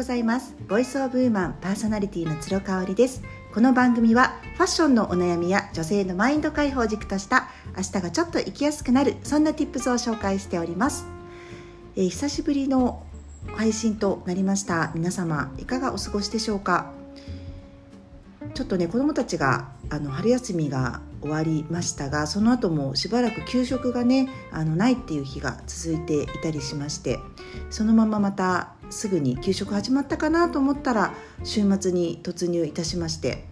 ございます。ボイスオブウーマンパーソナリティの鶴香織です。この番組はファッションのお悩みや女性のマインド解放軸とした明日がちょっと生きやすくなるそんな tips を紹介しております、えー、久しぶりの配信となりました。皆様いかがお過ごしでしょうか？ちょっとね子どもたちがあの春休みが終わりましたがその後もしばらく給食がねあのないっていう日が続いていたりしましてそのまままたすぐに給食始まったかなと思ったら週末に突入いたしまして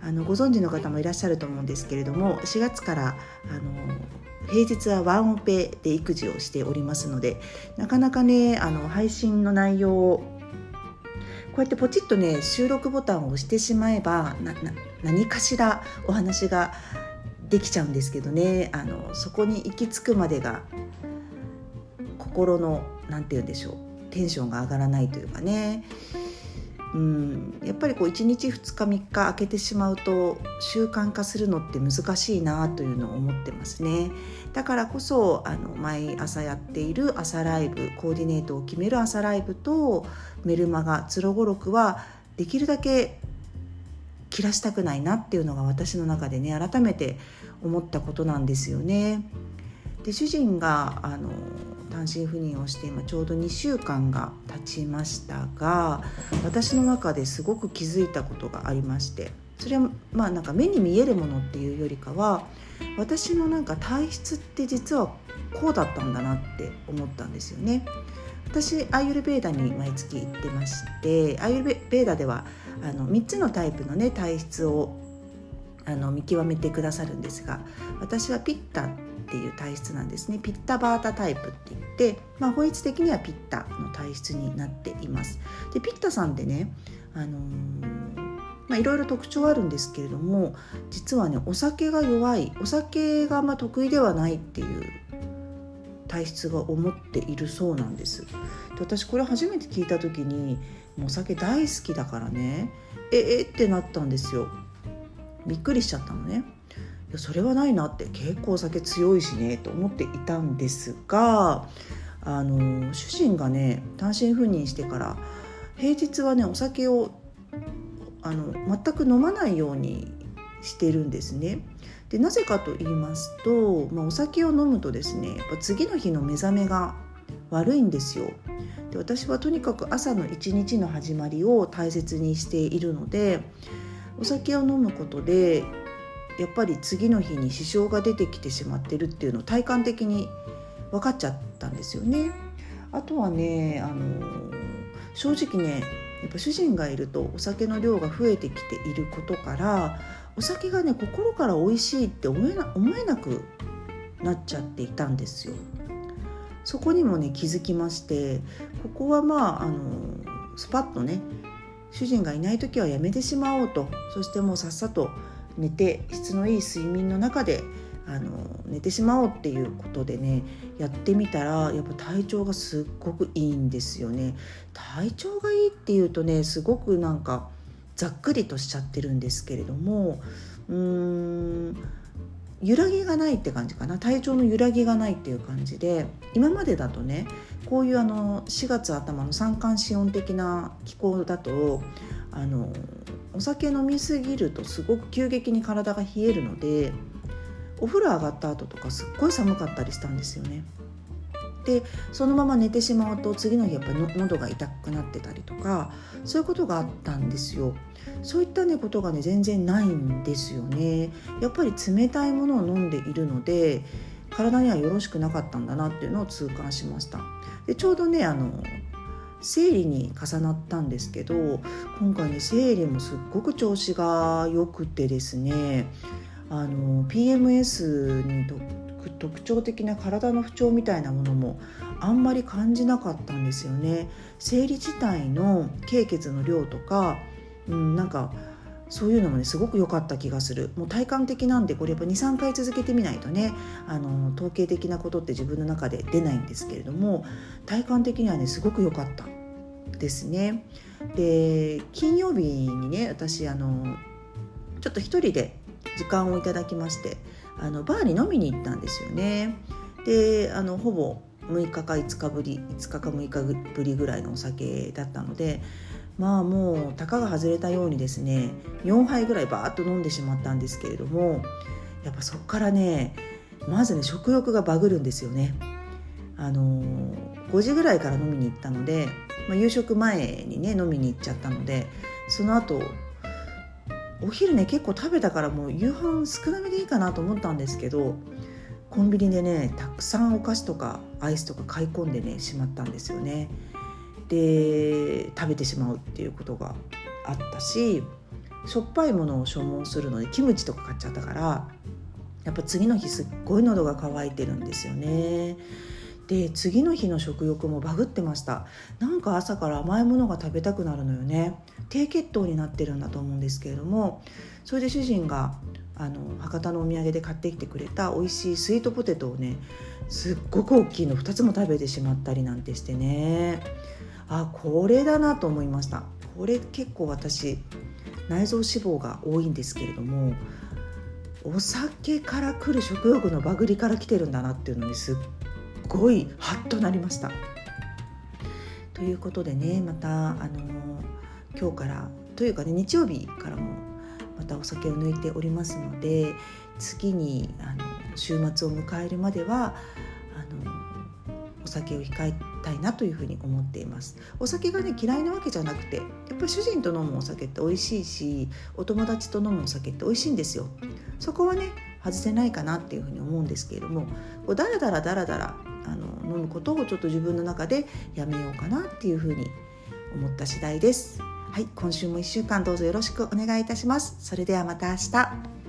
あのご存知の方もいらっしゃると思うんですけれども4月からあの平日はワンオペで育児をしておりますのでなかなかねあの配信の内容をこうやってポチッとね収録ボタンを押してしまえば何かしらお話ができちゃうんですけどねあのそこに行き着くまでが心の何て言うんでしょうテンションが上がらないというかね。うん。やっぱりこう1日2日3日空けてしまうと習慣化するのって難しいなというのを思ってますね。だからこそあの毎朝やっている朝ライブコーディネートを決める朝ライブとメルマガ「つろごろく」はできるだけ切らしたくないなっていうのが私の中でね改めて思ったことなんですよね。で主人があの単身赴任をして今ちょうど2週間が経ちましたが私の中ですごく気づいたことがありましてそれはまあなんか目に見えるものっていうよりかは私のなんか体質って実はこうだったんだなって思ったんですよね。私アーユルベーダに毎月行ってましてアーユルベーダではあの3つのタイプのね体質をあの見極めてくださるんですが私はピッタっていう体質なんですね。ピッタバータタイプって言って、まあ、法律的にはピッタの体質になっています。でピッタさんってねあのーまあ、いろいろ特徴あるんですけれども実はねお酒が弱いお酒がま得意ではないっていう体質が思っているそうなんです。で私これ初めて聞いた時にもうお酒大好きだからねええってなったんですよ。びっくりしちゃったのねやそれはないなって結構お酒強いしねと思っていたんですがあの主人がね単身赴任してから平日はねお酒をあの全く飲まないようにしてるんですね。でなぜかと言いますと、まあ、お酒を飲むとですねやっぱ次の日の目覚めが悪いんですよ。で私はとにかく朝の一日の始まりを大切にしているのでお酒を飲むことでやっぱり次の日に支障が出てきてしまってるっていうのを体感的に分かっちゃったんですよね。あとはねあの正直ねやっぱ主人がいるとお酒の量が増えてきていることからお酒がね心から美味しいって思えな思えなくなっちゃっていたんですよ。そこにもね気づきましてここはまああのスパッとね主人がいない時はやめてしまおうとそしてもうさっさと寝て質のいい睡眠の中であの寝てしまおうっていうことでねやってみたらやっぱ体調がすっごくいいんですよね。体調がいいっていうとねすごくなんかざっくりとしちゃってるんですけれどもうーん揺らぎがないって感じかな体調の揺らぎがないっていう感じで今までだとねこういうあの4月頭の三寒四温的な気候だとあのお酒飲みすぎるとすごく急激に体が冷えるのでお風呂上がった後とかすっごい寒かったりしたんですよね。でそのまま寝てしまうと次の日やっぱり喉が痛くなってたりとかそういうことがあったんですよ。そういったねことがね全然ないんですよね。やっぱり冷たいものを飲んでいるので体にはよろしくなかったんだなっていうのを痛感しました。でちょうどねあの生理に重なったんですけど今回ね生理もすっごく調子が良くてですねあの PMS に特徴的な体の不調みたいなものもあんまり感じなかったんですよね。生理自体の経血の量とか、うん、なんかそういうのもねすごく良かった気がするもう体感的なんでこれやっぱ23回続けてみないとねあの統計的なことって自分の中で出ないんですけれども体感的にはねすごく良かったですね。で金曜日にね私あのちょっと一人で時間をいただきましてあのバーに飲みに行ったんですよね。であのほぼ6日か5日ぶり5日か6日ぶりぐらいのお酒だったのでまあもうたかが外れたようにですね4杯ぐらいバーッと飲んでしまったんですけれどもやっぱそこからねまずね食欲がバグるんですよね。あのー、5時ぐらいから飲みに行ったので、まあ、夕食前にね飲みに行っちゃったのでその後お昼ね結構食べたからもう夕飯少なめでいいかなと思ったんですけどコンビニでねたくさんお菓子とかアイスとか買い込んでねしまったんですよね。で食べてしまうっていうことがあったししょっぱいものを消耗するのでキムチとか買っちゃったからやっぱ次の日すっごい喉が渇いてるんですよね。で次の日の食欲もバグってました。なんか朝から甘いものが食べたくなるのよね。低血糖になってるんだと思うんですけれどもそれで主人があの博多のお土産で買ってきてくれた美味しいスイートポテトをねすっごく大きいの2つも食べてしまったりなんてしてね。あこれだなと思いました。これ結構私内臓脂肪が多いんですけれどもお酒から来る食欲のバグりから来てるんだなっていうのにすっごいハッとなりました。ということでねまたあの今日からというかね日曜日からもまたお酒を抜いておりますので次にあの週末を迎えるまではあのお酒を控えたいなというふうに思っていますお酒がね嫌いなわけじゃなくてやっぱり主人と飲むお酒って美味しいしお友達と飲むお酒って美味しいんですよそこはね外せないかなっていうふうに思うんですけれどもこうだらだらだらだらあの飲むことをちょっと自分の中でやめようかなっていうふうに思った次第です。はい今週も1週間どうぞよろしくお願いいたします。それではまた明日。